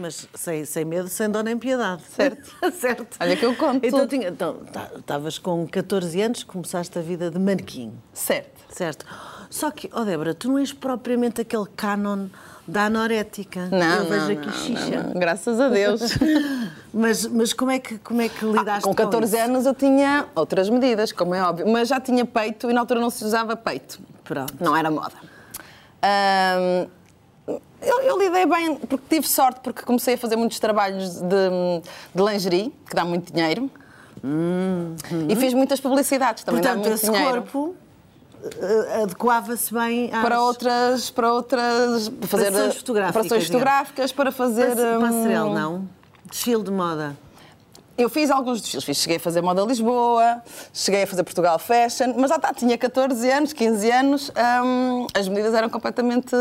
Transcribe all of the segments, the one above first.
Mas sem, sem medo, sem dó nem piedade. Certo. certo. Olha que eu conto Então, tudo. tinha- então, tá- estavas com 14 anos, começaste a vida de manequim. Certo. Certo. Só que, ó Débora, tu não és propriamente aquele canon da anorética. Não, Eu vejo não, aqui não, xixa. não. Graças a Deus. Mas, mas como, é que, como é que lidaste Com 14 isso? anos eu tinha outras medidas, como é óbvio, mas já tinha peito e na altura não se usava peito. Pronto. Não era moda. Ahm, eu, eu lidei bem, porque tive sorte, porque comecei a fazer muitos trabalhos de, de lingerie, que dá muito dinheiro. E fiz muitas publicidades, também dá Portanto, muito esse dinheiro. corpo eh, adequava-se bem às... Para outras, para outras, para fazer Operações fotográficas, operações fotográficas, para fazer. Passe- hum, Passarela, não? Desfile de moda. Eu fiz alguns desfiles, fiz- cheguei a fazer moda Lisboa, cheguei a fazer Portugal Fashion, mas lá está, tinha 14 anos, 15 anos, hum, as medidas eram completamente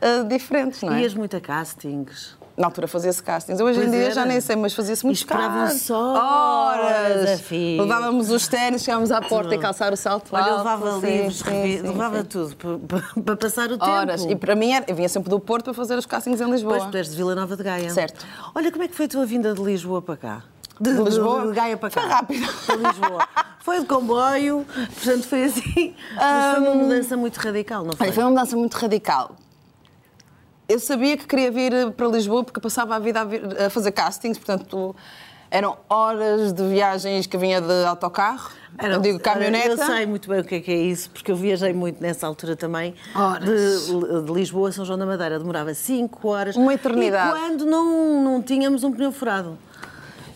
ah, diferentes, não é? Ias muito a castings. Na altura fazia-se castings. Hoje Pois em dia era. já nem sei, mas fazia-se muito esperavam só horas. Levávamos os ténis, chegávamos à porta e calçar o salto Olha, alto, levava sim, livros, sim, sim, levava tudo para, para- passar o Horas. tempo. E para mim, era, eu vinha sempre do Porto para fazer os castings em Lisboa. Depois tu és de Vila Nova de Gaia. Certo. Olha, como é que foi a tua vinda de Lisboa para cá? De, De Lisboa? De Gaia para cá. Foi rápido. Para Lisboa. Foi de comboio, portanto foi assim. Mas foi uma mudança muito radical, não foi? Olha, foi uma mudança muito radical. Eu sabia que queria vir eh, para Lisboa porque passava a vida a, vir- a fazer castings, portanto eram horas de viagens que vinha de autocarro, eu digo caminhoneta. Eu sei muito bem o que é que é isso, porque eu viajei muito nessa altura também. Horas. De, de Lisboa a São João da Madeira. Demorava 5 horas. Uma eternidade. E quando não, não tínhamos um pneu furado.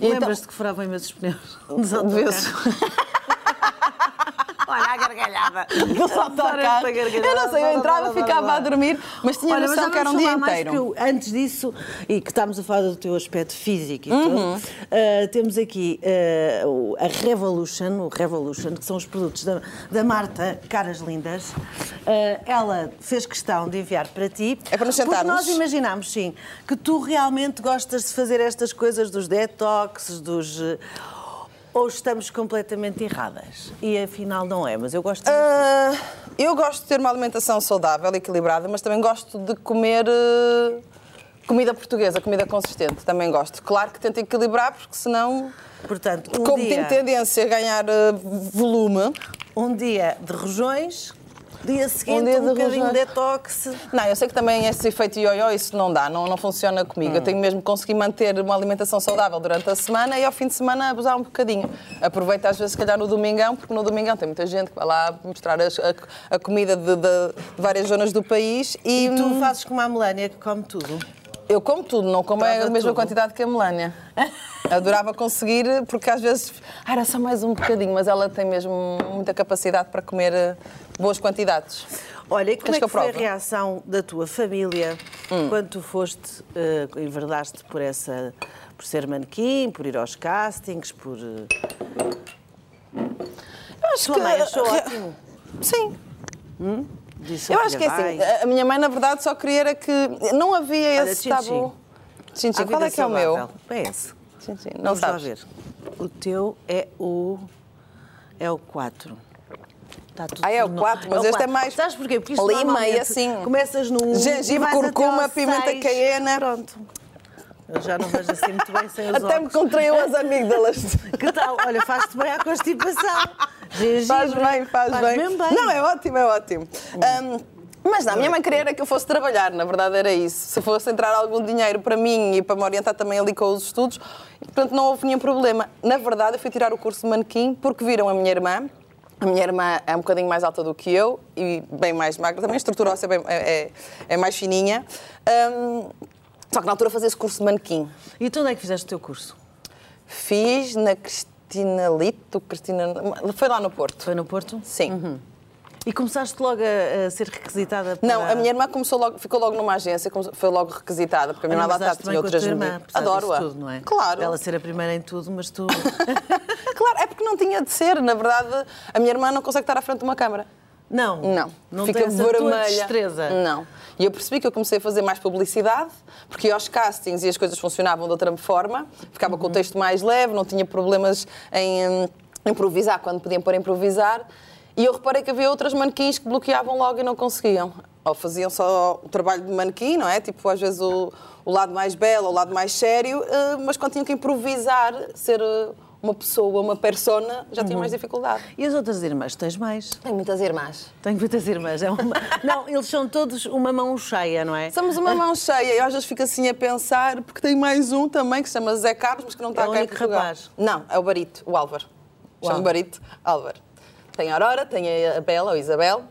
Então- Lembras-te que furavam imensos pneus? De vezes. Olha a gargalhada. Dos autocarros. Eu não sei, eu entrava, ficava a dormir, mas tinha Olha, mas noção já que era um dia inteiro. porque eu, antes disso, e que estamos a falar do teu aspecto físico e Uhum. tudo, eh, temos aqui o- a Revolution, o Revolution, que são os produtos da, da Marta Caras Lindas. Eh, ela fez questão de enviar para ti. É para nos Porque sentarmos? nós imaginámos, sim, que tu realmente gostas de fazer estas coisas dos detox, dos... ou estamos completamente erradas? E afinal não é, mas eu gosto de... Ah, eu gosto de ter uma alimentação saudável, equilibrada, mas também gosto de comer eh, comida portuguesa, comida consistente. Também gosto. Claro que tento equilibrar, porque senão, Portanto, um como dia... tenho tendência a ganhar eh, volume, Um dia de rojões, dia seguinte um, dia de bocadinho rojões. de detox. Não, eu sei que também esse efeito ioiô, isso não dá, não, não funciona comigo. Eu tenho mesmo que conseguir manter uma alimentação saudável durante a semana e ao fim de semana abusar um bocadinho. Aproveito às vezes, se calhar, no domingão, porque no domingão tem muita gente que vai lá mostrar as- a, a comida de, de- várias zonas do país e, E tu fazes como a Melania, que come tudo. Eu como tudo, não como é a mesma tudo. quantidade que a Melania. Adorava conseguir, porque às vezes ah, era só mais um bocadinho, mas ela tem mesmo muita capacidade para comer eh, boas quantidades. Olha, e como Queres é que que foi a reação da tua família quando tu foste, eh, enverdaste por essa, por ser manequim, por ir aos castings, por... eh, Eu acho Tua mãe achou ótimo. Sim. Disse, Eu "Oh, acho que é assim, vai." a minha mãe na verdade só queria era que não havia Olha, esse tchim, tabu. Sim. A Qual é que é o meu? É esse. Sim, sim. Não Vamos sabes. ver. O teu é o... É o 4. Está tudo Ah, é o no- quatro, mas o este é mais Sabes porquê? Porque isto lima e assim. Começas no 1, Gengibre, curcuma, pimenta seis. caiena. Pronto. Eu já não vejo assim muito bem sem os Até me óculos. contraiu as amígdalas. Que tal? Olha, faz-te bem à constipação. Gengibre. Faz bem, faz, bem. mesmo bem. Não, é ótimo, é ótimo. Ahm, mas não, a minha mãe queria era que eu fosse trabalhar, na verdade era isso. Se fosse entrar algum dinheiro para mim e para me orientar também ali com os estudos, portanto não houve nenhum problema. Na verdade, eu fui tirar o curso de manequim porque viram a minha irmã. A minha irmã é um bocadinho mais alta do que eu e bem mais magra, também a estrutura óssea é, bem- é- é- é mais fininha. Ahm, só que na altura fazia esse curso de manequim. E tu onde é que fizeste o teu curso? Fiz na Cristina Lito, Cristina... Foi lá no Porto. Foi no Porto? Sim. E começaste logo a, a ser requisitada para... Não, a minha irmã começou logo, ficou logo numa agência, foi logo requisitada, porque a minha irmã lá está, tinha outras irmã, Adoro-a. tudo, não é? Claro. Ela ser a primeira em tudo, mas tu... Claro, é porque não tinha de ser. Na verdade, a minha irmã não consegue estar à frente de uma câmara. Não. Não. Não Fica tens a vermelha. destreza. Não. E eu percebi que eu comecei a fazer mais publicidade, porque ia aos castings e as coisas funcionavam de outra forma. Ficava Uhum. com o texto mais leve, não tinha problemas em hum, improvisar quando podiam pôr a improvisar. E eu reparei que havia outras manequins que bloqueavam logo e não conseguiam. ou faziam só o trabalho de manequim, não é? Tipo, às vezes o, o lado mais belo, o lado mais sério, eh, mas quando tinham que improvisar, ser eh, uma pessoa, uma persona, já tinham mais dificuldade. E as outras irmãs? Tens mais? Tenho muitas irmãs. Tenho muitas irmãs. É uma... não, eles são todos uma mão cheia, não é? Somos uma mão cheia. Eu às vezes fico assim a pensar, porque tem mais um também que se chama Zé Carlos, mas que não está É o cá em Portugal. rapaz? Não, é o Barito, o Álvaro. Chama. Barito, Álvaro. Tem a Aurora, tem a Bela, ou Isabel,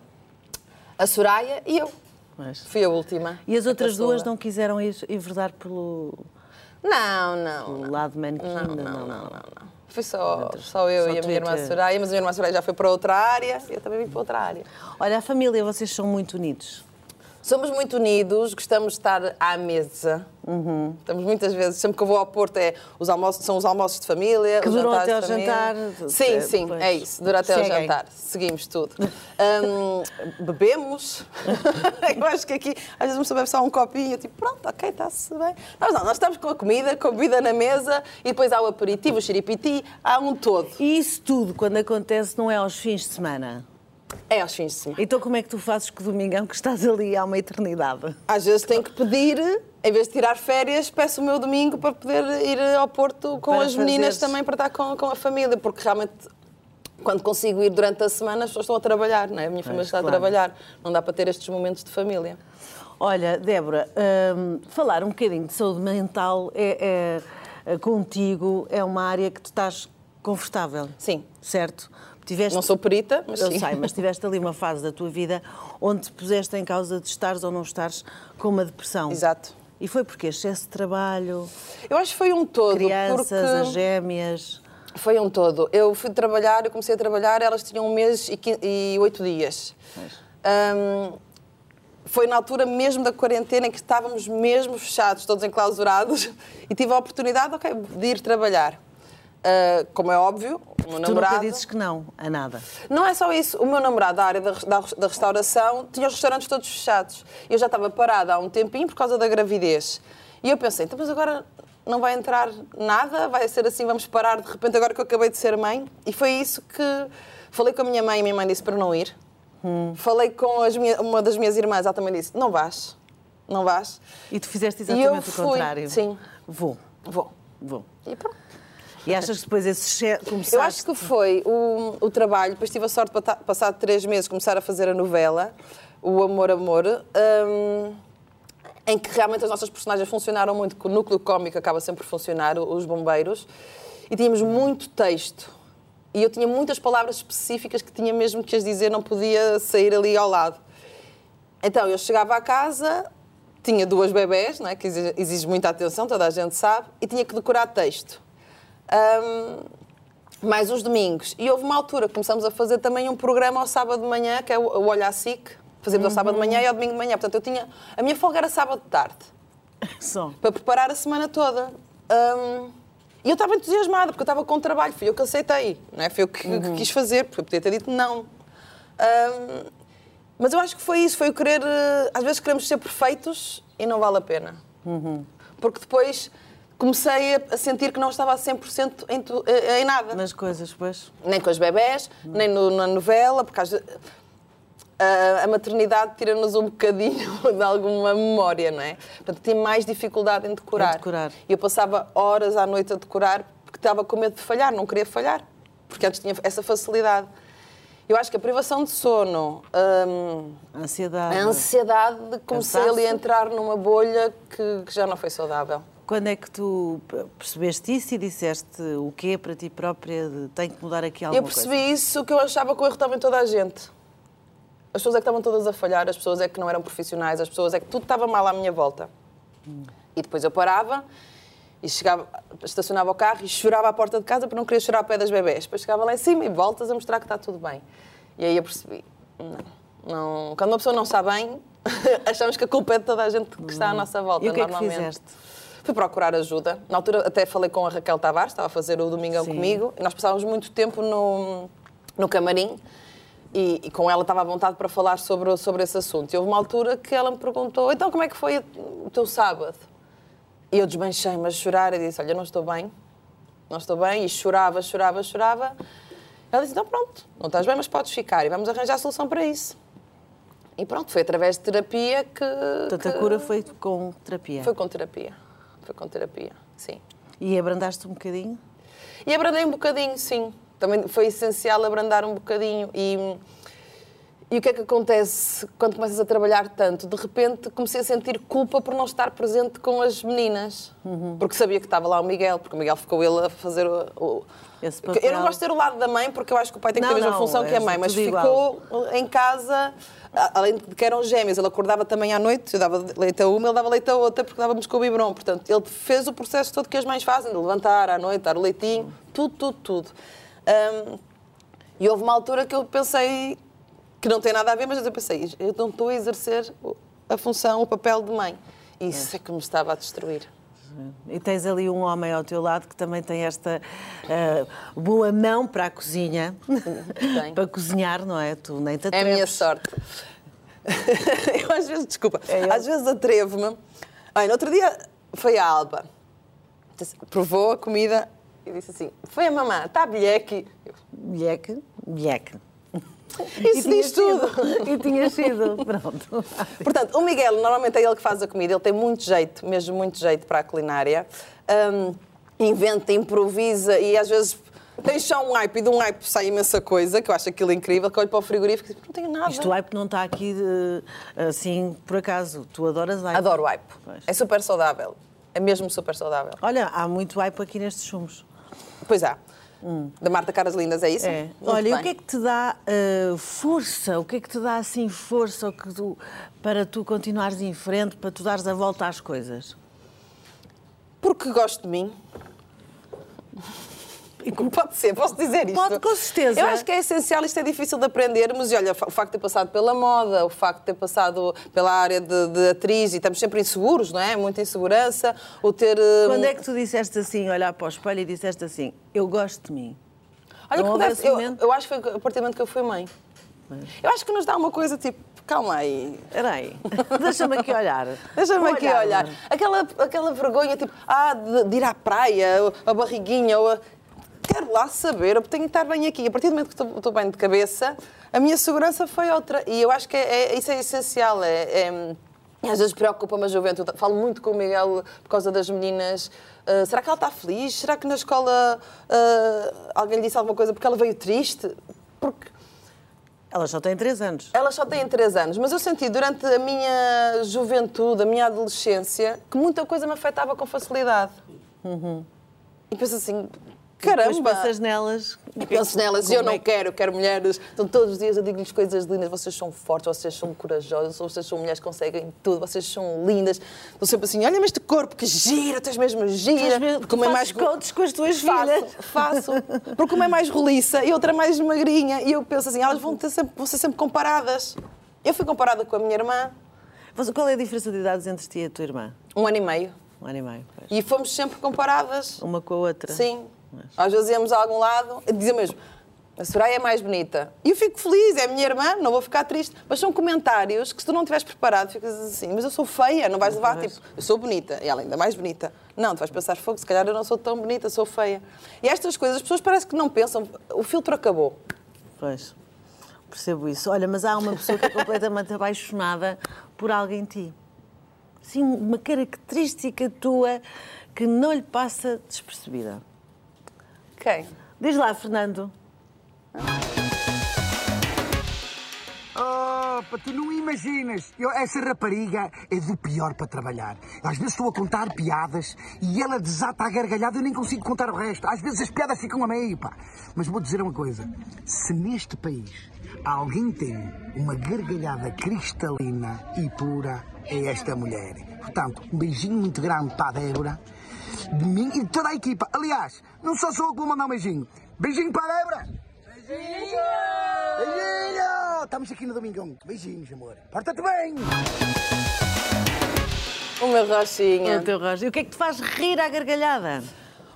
a Soraya e eu. Mas- Fui a última. E as outras duas não quiseram enverdar pelo, Não, não. pelo não. lado manequim? Não, Não, não, não, não, não. não, não. Fui só, só eu Só e a minha irmã tua- Soraya, mas a minha irmã Soraya já foi para outra área, eu também vim para outra área. Olha, a família, vocês são muito unidos. Somos muito unidos, gostamos de estar à mesa. Uhum. Estamos muitas vezes, sempre que eu vou ao Porto, é, os almoços, são os almoços de família. Que duram até ao jantar, Sim, sim, pois. é isso. Dura até ao jantar. Seguimos tudo. Hum, bebemos. eu acho que aqui, às vezes, uma bebe só um copinho, tipo, pronto, ok, está-se bem. Nós não, nós estamos com a comida, com a bebida na mesa, e depois há o aperitivo, o xiripiti, há um todo. E isso tudo, quando acontece, não é aos fins de semana? É aos fins de semana. Então como é que tu fazes com o domingão que estás ali há uma eternidade? Às vezes tenho que pedir, em vez de tirar férias, peço o meu domingo para poder ir ao Porto com Para as meninas também para estar com, com a família, porque realmente quando consigo ir durante a semana as pessoas estão a trabalhar, não é? A minha família está claro. a trabalhar, não dá para ter estes momentos de família. Olha, Débora, hum, falar um bocadinho de saúde mental é, é- é- contigo é uma área que tu estás confortável. Sim. Certo? Tiveste, Não sou perita, mas Eu sim. sei, mas tiveste ali uma fase da tua vida onde te puseste em causa de estares ou não estares com uma depressão. Exato. E foi porque excesso de trabalho, Eu acho que foi um todo, crianças, as porque gêmeas. foi um todo. Eu fui trabalhar, eu comecei a trabalhar, elas tinham um mês e oito dias. Hum, foi na altura mesmo da quarentena em que estávamos mesmo fechados, todos enclausurados, e tive a oportunidade ok, de ir trabalhar. Ah, como é óbvio, o meu Tu namorado. nunca dizes que não a nada. Não é só isso. O meu namorado da área da, da- da restauração tinha os restaurantes todos fechados. Eu já estava parada há um tempinho por causa da gravidez. E eu pensei, então, mas agora não vai entrar nada? Vai ser assim, vamos parar de repente agora que eu acabei de ser mãe? E foi isso que falei com a minha mãe e minha mãe disse para não ir. Falei com as minha- uma das minhas irmãs, ela também disse, não vais, não vais. E tu fizeste exatamente o contrário. sim. Vou, Vou. vou. E pronto. E achas que depois esse começaste... Eu acho que foi o, o trabalho, depois tive a sorte de, passado três meses, começar a fazer a novela, o Amor, Amor, hum, em que realmente as nossas personagens funcionaram muito, que o núcleo cómico acaba sempre por funcionar, os bombeiros, e tínhamos muito texto. E eu tinha muitas palavras específicas que tinha mesmo que as dizer, não podia sair ali ao lado. Então, eu chegava à casa, tinha duas bebés, não é? que exige muita atenção, toda a gente sabe, e tinha que decorar texto. Ahm, mais os domingos. E houve uma altura que começamos a fazer também um programa ao sábado de manhã, que é o o Olha a SIC. Fazíamos ao sábado de manhã e ao domingo de manhã. Portanto, eu tinha... A minha folga era sábado de tarde, Só. para preparar a semana toda. Ahm, e eu estava entusiasmada, porque eu estava com trabalho. Fui eu que aceitei, não é? Foi eu que, que quis fazer, porque eu podia ter dito não. Ahm, mas eu acho que foi isso, foi o querer... eh, Às vezes queremos ser perfeitos e não vale a pena. Porque depois comecei a- sentir que não estava a 100% em, tu- eh, em nada. Nas coisas, pois. Nem com os bebés, nem no- na novela, porque às a, a maternidade tira-nos um bocadinho de alguma memória, não é? Portanto, tinha mais dificuldade em decorar. Em decorar. E eu passava horas à noite a decorar porque estava com medo de falhar, não queria falhar, porque antes tinha essa facilidade. Eu acho que a privação de sono, hum, A ansiedade. a ansiedade de comecei ali a entrar numa bolha que, que já não foi saudável. Quando é que tu percebeste isso e disseste o quê para ti própria de tenho que mudar aqui alguma Eu percebi coisa? isso que eu achava que o erro estava em toda a gente. As pessoas é que estavam todas a falhar, as pessoas é que não eram profissionais, as pessoas é que tudo estava mal à minha volta. E depois eu parava e chegava, estacionava o carro e chorava à porta de casa porque não queria chorar ao pé das bebés. Depois chegava lá em cima e voltas a mostrar que está tudo bem. E aí eu percebi, não, não- quando uma pessoa não está bem, achamos que a culpa é de toda a gente que está à nossa volta, E o que é que fizeste? Procurar ajuda. Na altura até falei com a Raquel Tavares, estava a fazer o Domingão Sim. comigo, e nós passávamos muito tempo no, no camarim e, e com ela estava à vontade para falar sobre, sobre esse assunto. E houve uma altura que ela me perguntou, então como é que foi o teu sábado? E eu desmanchei-me a chorar e disse, olha, não estou bem, não estou bem, e chorava, chorava, chorava. Ela disse, então pronto, não estás bem, mas podes ficar e vamos arranjar a solução para isso. E pronto, foi através de terapia que. Portanto, a que- cura foi com terapia. Foi com terapia. Foi com terapia, sim. E abrandaste um bocadinho? E abrandei um bocadinho, sim. Também foi essencial abrandar um bocadinho. E, e o que é que acontece quando começas a trabalhar tanto? De repente comecei a sentir culpa por não estar presente com as meninas. Porque sabia que estava lá o Miguel, porque o Miguel ficou ele a fazer o. o- eu não gosto de ter o lado da mãe, porque eu acho que o pai tem que ter Não, a mesma não, função que a és mãe, mas ficou em casa, além de que eram gêmeos, ele acordava também à noite, eu dava leite a uma, ele dava leite a outra, porque dávamos com o biberon. Portanto, ele fez o processo todo que as mães fazem, de levantar à noite, dar o leitinho, tudo, tudo, tudo. Hum, e houve uma altura que eu pensei, que não tem nada a ver, mas eu pensei, eu não estou a exercer a função, o papel de mãe. Isso é que me estava a destruir. E tens ali um homem ao teu lado que também tem esta eh, boa mão para a cozinha, para cozinhar, não é? Tu nem te É a atreves. minha sorte. eu às vezes, desculpa, É às vezes atrevo-me. Olha, no outro dia foi a Alba. Provou a comida e disse assim: Foi a mamã, está bilheque. Bilheque, bilheque. Isso diz tudo. E tinha sido, pronto. Portanto, o Miguel, normalmente é ele que faz a comida, ele tem muito jeito, mesmo muito jeito para a culinária. Hum, inventa, improvisa e às vezes tem só um hype e de um hype sai imensa coisa, que eu acho aquilo incrível, que olho para o frigorífico e digo, não tenho nada. Isto o hype não está aqui eh, assim por acaso. Tu adoras hype. Adoro hype. Pois. É super saudável. É mesmo super saudável. Olha, há muito hype aqui nestes chumos. Pois há. Da Marta Caras Lindas, é isso? É. Muito Olha, e o bem. que é que te dá eh, força? O que é que te dá assim força que tu- para tu continuares em frente, para tu dares a volta às coisas? Porque gosto de mim. Pode ser, posso dizer isto? Pode, com certeza. Eu acho que é essencial, isto é difícil de aprendermos. E olha, o facto de ter passado pela moda, o facto de ter passado pela área de, de atriz, e estamos sempre inseguros, não é? Muita insegurança. O ter. hum, Quando é que tu disseste assim, olhar para o espelho e disseste assim, eu gosto de mim? Olha, não que deve- eu, eu acho que foi a partir do momento que eu fui mãe. Eu acho que nos dá uma coisa tipo, calma aí. Espera aí, deixa-me aqui olhar. Deixa-me aqui olhar. Aquela, aquela vergonha, tipo, ah, de, de ir à praia, a barriguinha, ou a... Quero lá saber, eu tenho que estar bem aqui. A partir do momento que estou, estou bem de cabeça, a minha segurança foi outra. E eu acho que é, é- isso é essencial. É, é- às vezes preocupa-me a juventude. Falo muito com o Miguel por causa das meninas. Ah, será que ela está feliz? Será que na escola ah, alguém lhe disse alguma coisa porque ela veio triste? Porque Ela só tem 3 anos. elas só têm 3 anos, mas eu senti durante a minha juventude, a minha adolescência, que muita coisa me afetava com facilidade. E penso assim, caramba! Depois pensas nelas. E penso nelas, e eu como não é que- quero, quero mulheres. Então, todos os dias eu digo-lhes coisas lindas. Vocês são fortes, vocês são corajosas, vocês são mulheres que conseguem tudo, vocês são lindas. Estou sempre assim: olha, mas este corpo que gira, tu és mesmo gira. Estás mesmo- Porque uma é fazes coaches com as tuas faço, filhas. Faço. Porque uma é mais roliça e outra é mais magrinha. E eu penso assim: elas vão, ter sempre, vão ser sempre comparadas. Eu fui comparada com a minha irmã, Mas Qual é a diferença de idades entre ti e a tua irmã? um ano e meio. Um ano e meio. pois. E fomos sempre comparadas. Uma com a outra. Sim. Às vezes íamos a algum lado dizia mesmo, a Soraya é mais bonita. E eu fico feliz, é a minha irmã, não vou ficar triste. Mas são comentários que se tu não estiveres preparado, ficas assim, mas eu sou feia, não vais levar, tipo, eu sou bonita, e ela ainda mais bonita. Não, tu vais pensar, fogo, se calhar eu não sou tão bonita, sou feia. E estas coisas, as pessoas parecem que não pensam, o filtro acabou. Pois. Percebo isso. Olha, mas há uma pessoa que é completamente apaixonada por alguém em ti. Sim, uma característica tua que não lhe passa despercebida. Quem? Diz lá, Fernando. Oh, pá, tu não imaginas. Eu- essa rapariga é do pior para trabalhar. Às vezes estou a contar piadas e ela desata a gargalhada e eu nem consigo contar o resto. Às vezes as piadas ficam a meio, pá. Mas vou dizer uma coisa. Se neste país alguém tem uma gargalhada cristalina e pura, é esta mulher. Portanto, um beijinho muito grande para a Débora, de mim e de toda a equipa. Aliás, não só sou eu que vou mandar um beijinho. Beijinho para a Débora! Beijinho! Beijinho! Estamos aqui no Domingão. Beijinhos, amor. Porta-te bem! O meu Rochinha. O teu rosto. E o que é que te faz rir à gargalhada?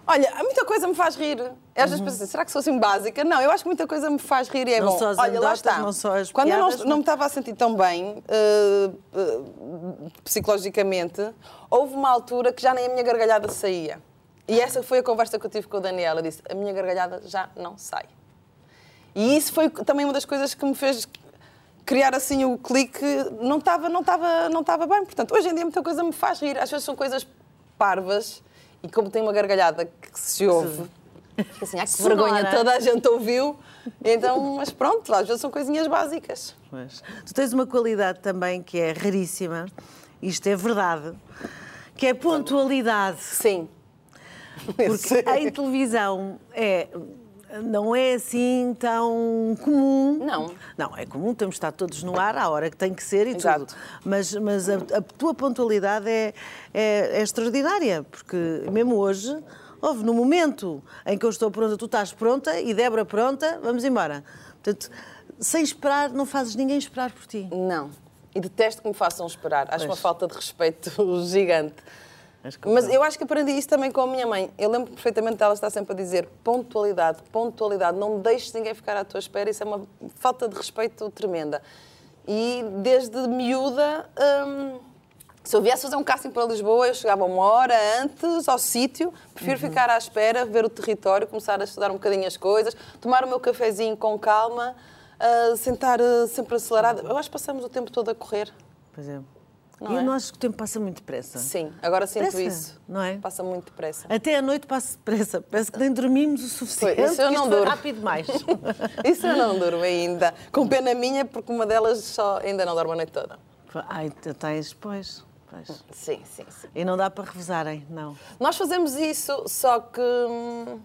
Olha, muita coisa me faz rir. Às vezes penso assim, será que sou assim básica? Não, eu acho que muita coisa me faz rir e é Não bom. só as Olha, lá está. não só as Quando eu piadas, não, não- não me estava a sentir tão bem eh, eh, psicologicamente, houve uma altura que já nem a minha gargalhada saía. E essa foi a conversa que eu tive com a Daniela. Disse, a minha gargalhada já não sai. E isso foi também uma das coisas que me fez criar assim o clique não estava não estava não estava bem. Portanto, hoje em dia muita coisa me faz rir. Às vezes são coisas parvas e como tem uma gargalhada que se ouve, fica assim, ah, que Sonora. vergonha, toda a gente ouviu. Então, mas pronto, às vezes são coisinhas básicas. Pois. Tu tens uma qualidade também que é raríssima, isto é verdade, que é a pontualidade. Sim. Porque em televisão é, não é assim tão comum. Não. Não, é comum, temos de estar todos no ar à hora que tem que ser e Exato. tudo. Mas, mas a, a tua pontualidade é, é, é extraordinária, porque mesmo hoje, houve no momento em que eu estou pronta, tu estás pronta e Débora pronta, vamos embora. Portanto, sem esperar, não fazes ninguém esperar por ti. Não. E detesto que me façam esperar. Acho Pois. uma falta de respeito gigante. Mas eu acho que aprendi isso também com a minha mãe. Eu lembro perfeitamente dela estar sempre a dizer pontualidade, pontualidade, não deixes ninguém ficar à tua espera, isso é uma falta de respeito tremenda. E desde miúda, hum, se eu viesse fazer um casting para Lisboa, eu chegava uma hora antes ao sítio, prefiro ficar à espera, ver o território, começar a estudar um bocadinho as coisas, tomar o meu cafezinho com calma, ah, sentar ah, sempre acelerada. Eu acho que passamos o tempo todo a correr. Pois é. Não e é? eu não acho que o tempo passa muito depressa. Sim, agora sinto isso. não é? Passa muito depressa. Até a noite passa depressa. Parece que nem dormimos o suficiente. Isso eu não durmo. rápido demais. Isso eu não durmo ainda. Com pena minha, porque uma delas só ainda não dorme a noite toda. Ai, tens, pois, pois. Sim, sim, sim. E não dá para revezarem, não. Nós fazemos isso, só que hum,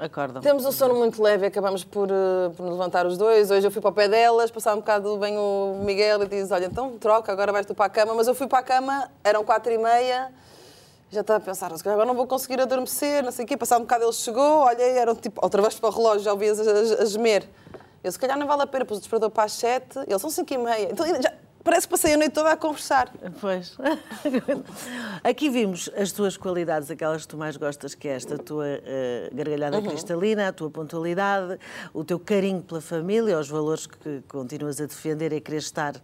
Acordam. temos um sono muito leve acabamos por, eh, por nos levantar os dois. Hoje eu fui para o pé delas, passar um bocado bem o Miguel e diz: Olha, então troca, agora vais tu para a cama. Mas eu fui para a cama, eram quatro e meia. Já estava a pensar, calhar agora não vou conseguir adormecer, não sei o quê. Passar um bocado ele chegou, olhei, eram tipo, outra vez para o relógio, já ouvias a, a, a gemer. Eu, se calhar não vale a pena, pus o despertador para as sete, eles são cinco e meia. Então já, parece que passei a noite toda a conversar. Pois. Aqui vimos as tuas qualidades, aquelas que tu mais gostas, que é esta tua eh, gargalhada Uhum. cristalina, a tua pontualidade, o teu carinho pela família, os valores que continuas a defender e querer estar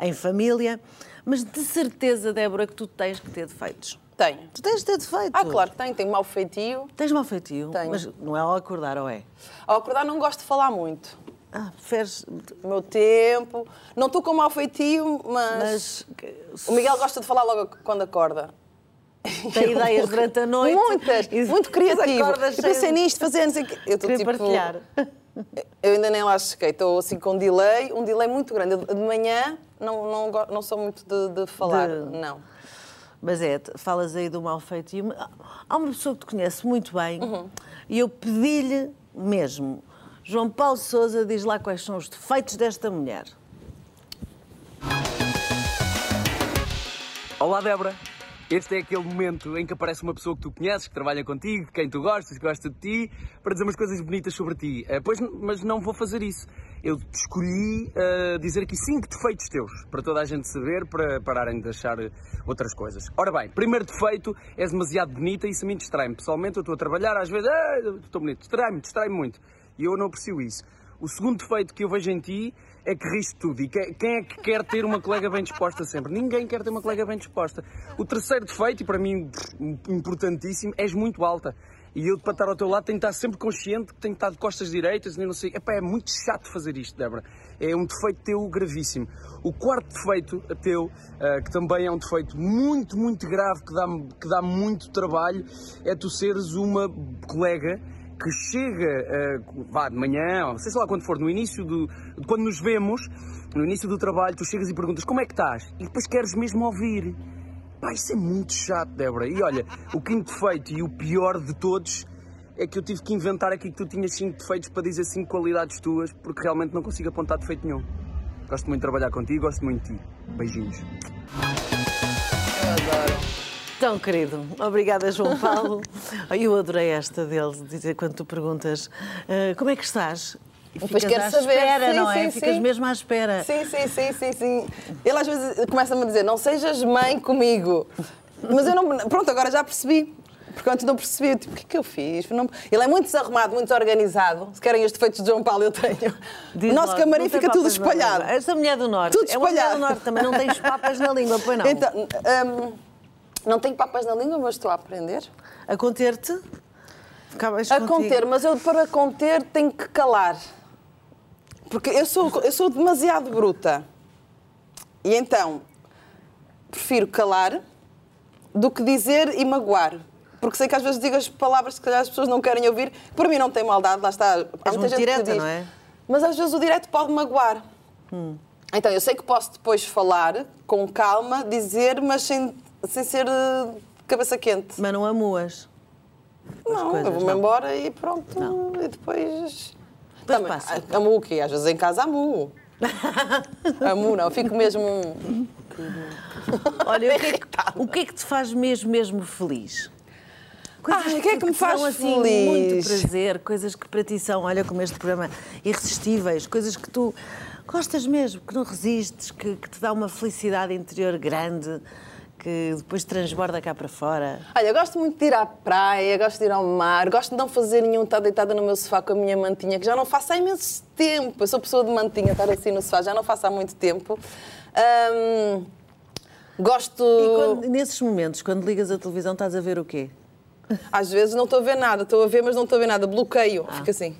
em família. Mas de certeza, Débora, que tu tens que ter defeitos. Tenho. Tu tens de ter defeitos. Ah, claro que tenho, tenho mau feitio. Tens mau feitio, Tenho. mas não é ao acordar, ou é? Ao acordar não gosto de falar muito. Ah, preferes... O meu tempo. Não estou com mau feitio, mas, Mas o Miguel gosta de falar logo quando acorda. tem ideias durante a noite. Muitas, muito criativo. acordas Eu pensei nisto, fazer, não sei o quê. Eu estou tipo. partilhar. Eu ainda nem lá cheguei, estou assim com um delay, um delay muito grande. Eu, De manhã não, não, não sou muito de, de falar, De- não. Mas é, falas aí do mal feitio. Há uma pessoa que te conhece muito bem Uhum. e eu pedi-lhe mesmo. João Paulo Souza diz lá quais são os defeitos desta mulher. Olá, Débora. Este é aquele momento em que aparece uma pessoa que tu conheces, que trabalha contigo, quem tu gostas, que gosta de ti, para dizer umas coisas bonitas sobre ti. Eh, pois, mas não vou fazer isso. Eu escolhi eh, dizer aqui cinco defeitos teus, para toda a gente saber, para pararem de achar eh, outras coisas. Ora bem, primeiro defeito, és demasiado bonita e isso a mim distrai-me. Pessoalmente, eu estou a trabalhar, às vezes, ah, estou bonito, distrai-me, distrai-me muito. E eu não aprecio isso. O segundo defeito que eu vejo em ti é que riste tudo. E que- quem é que quer ter uma colega bem disposta sempre? Ninguém quer ter uma colega bem disposta. O terceiro defeito, e para mim importantíssimo, és muito alta. E eu, para estar ao teu lado, tenho que estar sempre consciente que tenho que estar de costas direitas não sei. Epá, é muito chato fazer isto, Débora. É um defeito teu gravíssimo. O quarto defeito teu, ah, que também é um defeito muito, muito grave, que dá, que dá muito trabalho, é tu seres uma colega que chega, eh, vá de manhã, ou sei lá quando for, no início do. quando nos vemos, no início do trabalho, tu chegas e perguntas como é que estás? E depois queres mesmo ouvir. Pá, isso é muito chato, Débora. E olha, o quinto defeito e o pior de todos é que eu tive que inventar aqui que tu tinhas cinco defeitos para dizer cinco qualidades tuas, porque realmente não consigo apontar defeito nenhum. Gosto muito de trabalhar contigo, gosto muito de ti. Beijinhos. Eu adoro. Tão querido. Obrigada, João Paulo. Eu adorei esta dele, de dizer quando tu perguntas "Ah, como é que estás? E Depois quero saber. espera, Sim, não é? sim, Ficas sim. mesmo à espera. Sim, sim, sim, sim, sim. Ele às vezes começa-me a dizer, não sejas mãe comigo. Mas eu não. Pronto, agora já percebi. Porque antes não percebi, tipo, o que é que eu fiz? Não- Ele é muito desarrumado, muito desorganizado. Se querem os defeitos de João Paulo, eu tenho. Diz o nosso logo, camarim tem fica tudo espalhado. Esta mulher do Norte. Tudo é uma mulher espalhado. do Norte, também não tens papas na língua, pois não? Então, hum, não tenho papas na língua, mas estou a aprender. A conter-te? A contigo. conter, mas eu para conter tenho que calar. Porque eu sou, eu sou demasiado bruta. E então, prefiro calar do que dizer e magoar. Porque sei que às vezes digo as palavras que calhar as pessoas não querem ouvir, que para mim não tem maldade, lá está. Há muita muito gente direta, que diz. não é? Mas às vezes o direto pode magoar. Então, eu sei que posso depois falar com calma, dizer, mas sem, sem ser eh, cabeça quente. Mas não amuas. Não, coisas, eu vou-me embora e pronto. Não. E depois. Depois Também, passa. Amo o quê? Às vezes em casa amo. amo, não. Fico mesmo. Olha, o que, é que, o que é que te faz mesmo, mesmo feliz? Ai, o que é que me te faz dão, assim, feliz? muito prazer, coisas que para ti são, olha como este programa, irresistíveis, coisas que tu gostas mesmo, que não resistes, que, que te dá uma felicidade interior grande, que depois transborda cá para fora. Olha, eu gosto muito de ir à praia, gosto de ir ao mar, gosto de não fazer nenhum estar deitada no meu sofá com a minha mantinha, que já não faço há imenso tempo. Eu sou pessoa de mantinha, estar assim no sofá, já não faço há muito tempo. Ahm, gosto. E quando- nesses momentos, quando ligas a televisão, estás a ver o quê? Às vezes não estou a ver nada, estou a ver, mas não estou a ver nada. Bloqueio, Ah. fica assim.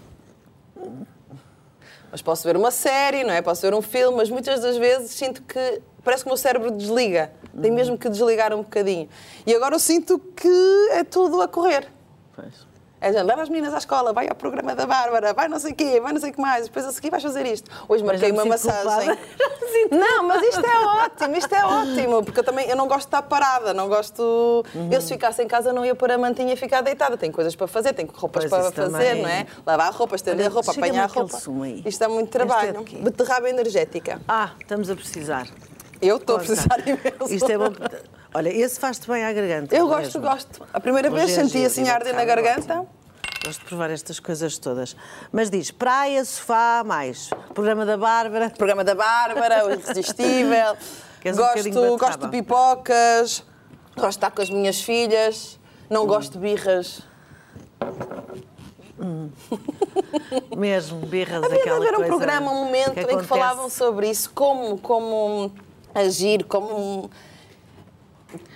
Mas posso ver uma série, não é? Posso ver um filme, mas muitas das vezes sinto que parece que o meu cérebro desliga. Tem Uhum. mesmo que desligar um bocadinho. E agora eu sinto que é tudo a correr. Pois. É, gente, leva as meninas à escola, vai ao programa da Bárbara, vai não sei o quê, vai não sei o que mais, depois a seguir vais fazer isto. Hoje marquei uma massagem. Não, mas isto é ótimo, isto é ótimo, porque eu também eu não gosto de estar parada, não gosto. Uhum. Eu se ficasse em casa não ia pôr a mantinha e ficar deitada. Tenho coisas para fazer, tenho roupas Pois, para fazer, também. não é? Lavar roupa, estender a roupa, apanhar a roupa. Isto dá muito é trabalho. quê? Beterraba energética. Ah, estamos a precisar. Eu estou a precisar imenso. Isto é bom. Olha, esse faz-te bem à garganta. Eu é gosto, mesmo? gosto. A primeira Hoje vez é senti assim a arder na garganta. ótimo. Gosto de provar estas coisas todas. Mas diz, praia, sofá, mais. Programa da Bárbara. Programa da Bárbara, o Irresistível. Queres um gosto, beterraba? gosto de pipocas, gosto de estar com as minhas filhas, não gosto de birras. Mesmo, birras, Havia de haver um coisa programa, um momento em que falavam sobre isso, como, como agir, como.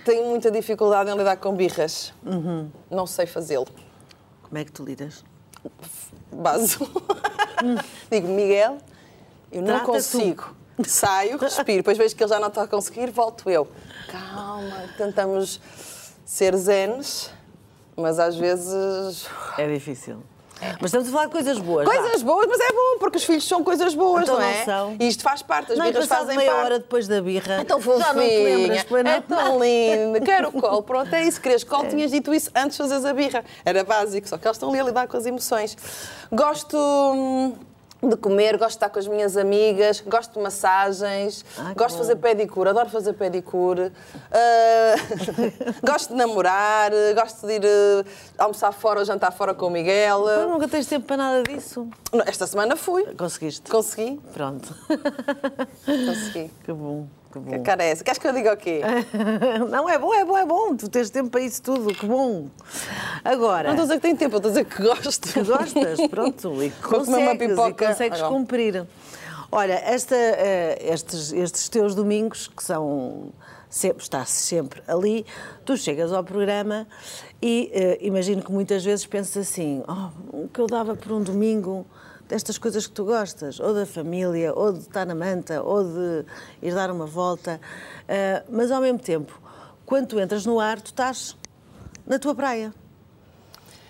Tenho muita dificuldade em lidar com birras. Uhum. Não sei fazê-lo. Como é que tu lidas? Base. Digo, Miguel, eu não Trata tu. consigo. Saio, respiro, depois vejo que ele já não está a conseguir, volto eu. Calma, tentamos ser zenes, mas às vezes. É difícil. Mas estamos a falar de coisas boas. Coisas boas, mas é bom, porque os filhos são coisas boas, Então não não é? são. E isto faz parte, as Não, birras fazem meia parte. hora depois da birra. É tão Já não te lembras, fofinha, pois não? é tão lindo. Quero colo. Pronto, é isso. Querias colo, tinhas dito isso antes de fazeres a birra. Era básico, só que eles estão ali a lidar com as emoções. Gosto hum, de comer, gosto de estar com as minhas amigas, gosto de massagens, Ah, gosto de fazer pedicure, adoro fazer pedicure. Ah, gosto de namorar, gosto de ir eh, almoçar fora ou jantar fora com o Miguel. Mas nunca tens tempo para nada disso. Esta semana fui. Conseguiste? Consegui, Pronto. consegui. que bom, que bom. Que cara é essa? Queres que eu diga o quê? Não, é bom, é bom, é bom. Tu tens tempo para isso tudo, que bom. Agora, Não estou a dizer que tenho tempo, estou a dizer que gosto. que gostas, pronto, e que consegues, e pipoca. consegues Ah, cumprir. Olha, esta, eh, estes, estes teus domingos, que são sempre, estás sempre ali, tu chegas ao programa e eh, imagino que muitas vezes pensas assim, oh, o que eu dava por um domingo destas coisas que tu gostas, ou da família, ou de estar na manta, ou de ir dar uma volta, Eh, mas ao mesmo tempo, quando tu entras no ar, tu estás na tua praia.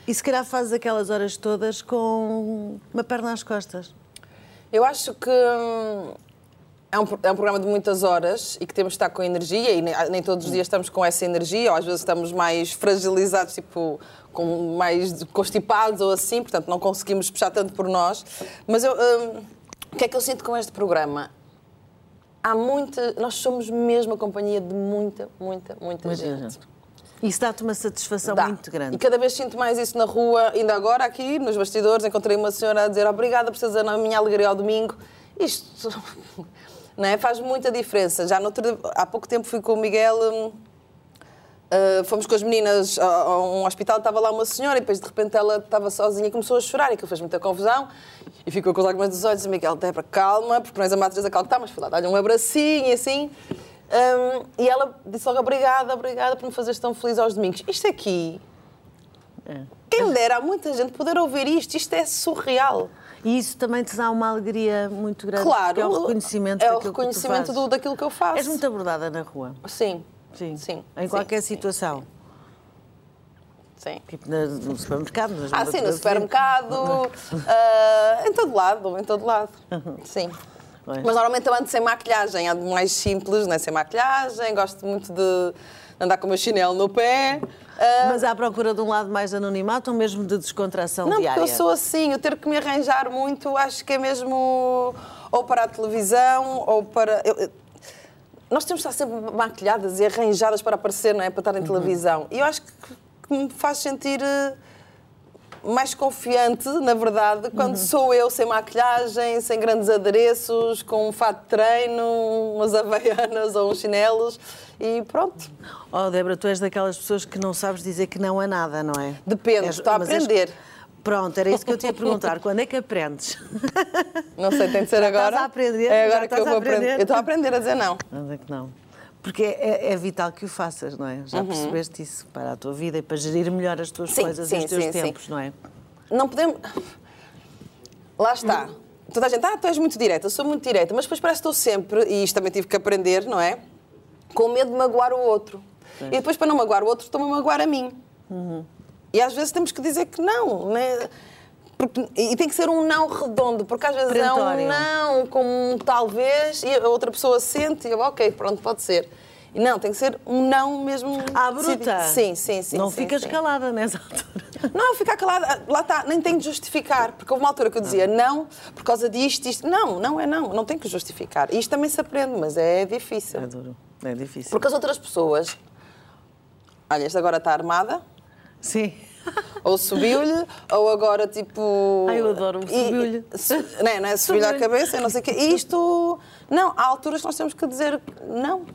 E se calhar fazes aquelas horas todas com uma perna às costas. Eu acho que hum, é um, é um programa de muitas horas e que temos de estar com energia e nem, nem todos os dias estamos com essa energia, ou às vezes estamos mais fragilizados, tipo, com mais constipados ou assim, portanto não conseguimos puxar tanto por nós. Mas eu, hum, o que é que eu sinto com este programa? Há muita. Nós somos mesmo a companhia de muita, muita, muita, Muita gente. gente. Isso dá-te uma satisfação Dá. muito grande. E cada vez sinto mais isso na rua. Ainda agora, aqui nos bastidores, encontrei uma senhora a dizer obrigada por seres a minha alegria ao domingo. Isto não é? faz muita diferença. Já no há pouco tempo fui com o Miguel. Uh, fomos com as meninas a, a um hospital, estava lá uma senhora e depois de repente ela estava sozinha e começou a chorar e aquilo fez muita confusão e ficou com os lágrimas dos olhos e Miguel, Débora, calma, porque nós a matriz a calma, tá, mas foi lá dar-lhe um abracinho e assim. Um, e ela disse logo obrigada, obrigada por me fazeres tão feliz aos domingos. Isto aqui, É. quem dera, há muita gente poder ouvir isto, isto é surreal. E isso também te dá uma alegria muito grande. Claro, é o reconhecimento é o daquilo reconhecimento que do, daquilo que eu faço. És muito abordada na rua. Sim. Sim. Sim. Em sim, qualquer sim, situação. Sim. Tipo no supermercado. nas Ah, sim, no supermercado, ah, em todo lado, em todo lado. Sim. Pois. Mas normalmente eu ando sem maquilhagem, ando mais simples, né? sem maquilhagem, gosto muito de andar com o meu chinelo no pé. Ah, Mas à procura de um lado mais anonimato ou mesmo de descontração não, diária? porque eu sou assim, eu ter que me arranjar muito, acho que é mesmo ou para a televisão ou para. eu- nós temos de estar sempre maquilhadas e arranjadas para aparecer, não é? Para estar Uhum. em televisão. E eu acho que, que me faz sentir eh, mais confiante, na verdade, quando Uhum. sou eu sem maquilhagem, sem grandes adereços, com um fato de treino, umas havaianas ou uns chinelos e pronto. Oh, Débora, tu és daquelas pessoas que não sabes dizer que não a nada, não é? Depende, És- estou a mas és- aprender. Pronto, era isso que eu te ia perguntar. Quando é que aprendes? Não sei, tem de ser Já agora. estás a aprender? É agora que eu a vou aprender. aprender? Eu estou a aprender a dizer não. Onde é que não? Porque é, é vital que o faças, não é? Já percebeste isso para a tua vida e para gerir melhor as tuas Uhum. Sim, coisas sim, e os teus sim, tempos, não é? Não podemos. Lá está. Toda a gente, ah, tu és muito direta, eu sou muito direta, mas depois parece que estou sempre, e isto também tive que aprender, não é? Com medo de magoar o outro. E depois, para não magoar o outro, estou-me a magoar a mim. E às vezes temos que dizer que não, né? Porque- e tem que ser um não redondo, porque às vezes é um não, como um talvez, e a outra pessoa sente e eu, ok, pronto, pode ser. E não, tem que ser um não mesmo. À decidido. bruta? Sim, sim, sim. Não sim, ficas sim. calada nessa altura. Não, ficar calada, lá está, nem tenho de justificar, porque houve uma altura que eu dizia não, por causa disto, isto. Não, não é não, não tenho que justificar. Isto também se aprende, mas é difícil. É duro, é difícil. Porque as outras pessoas. Olha, esta agora está armada, Sim. ou subiu-lhe, ou agora tipo. Ai, eu adoro subiu-lhe. su- Não é? Não é? Subiu-lhe à cabeça, e não sei o quê. E isto. Não, há alturas que nós temos que dizer não.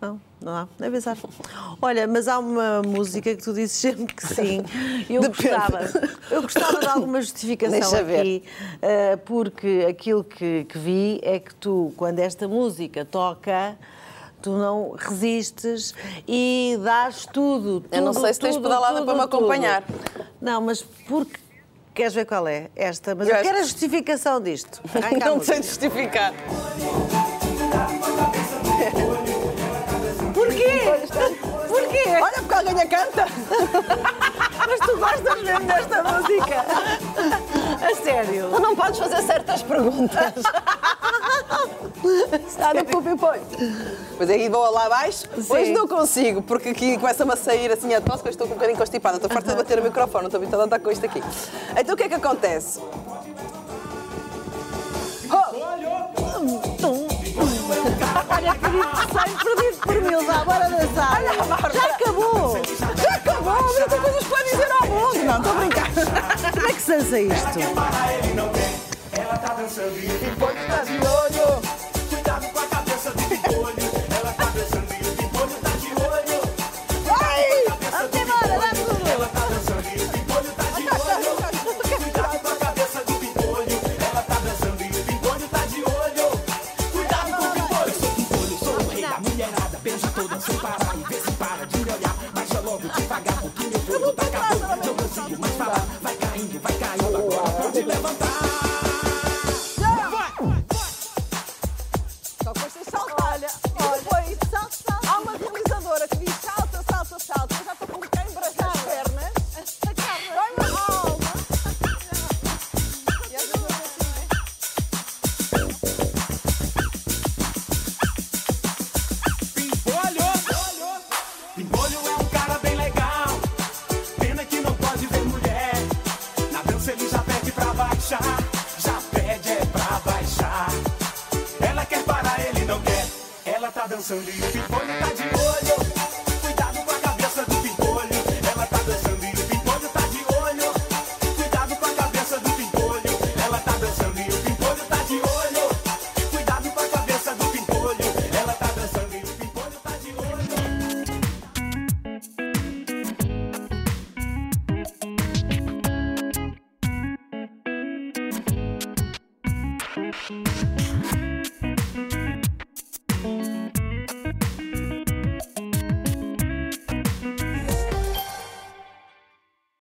Não, não há, nem pensar. Olha, mas há uma música que tu dizes sempre que sim. Eu Depende. gostava, eu gostava de alguma justificação Deixa ver. aqui, eh, porque aquilo que, que vi é que tu, quando esta música toca, tu não resistes e dás tudo. Eu não tudo, sei se tens tudo, pedalada tudo, para me tudo. acompanhar. Não, mas porque. Queres ver qual é? Esta, mas Eu eu quero a justificação disto. Arranca Não sei justificar. Porquê? Porquê? Olha, porque alguém a canta. Mas tu gostas mesmo desta música? A sério? Tu não podes fazer certas perguntas. Está no pupi põe. Pois aí vou lá abaixo. Hoje Sim. não consigo, porque aqui começa-me a sair assim a tosse, que eu estou com um bocadinho constipada. Estou farta de bater o microfone, não estou habituada a andar com isto aqui. Então o que é que acontece? Olha, querido, sai perdido por mil, vá, bora dançar. Já acabou. Já acabou, eu tenho coisas para dizer ao mundo. Não, estou a brincar. Como é que se dança isto? Ela tá dançando e pimpolho tá de olho.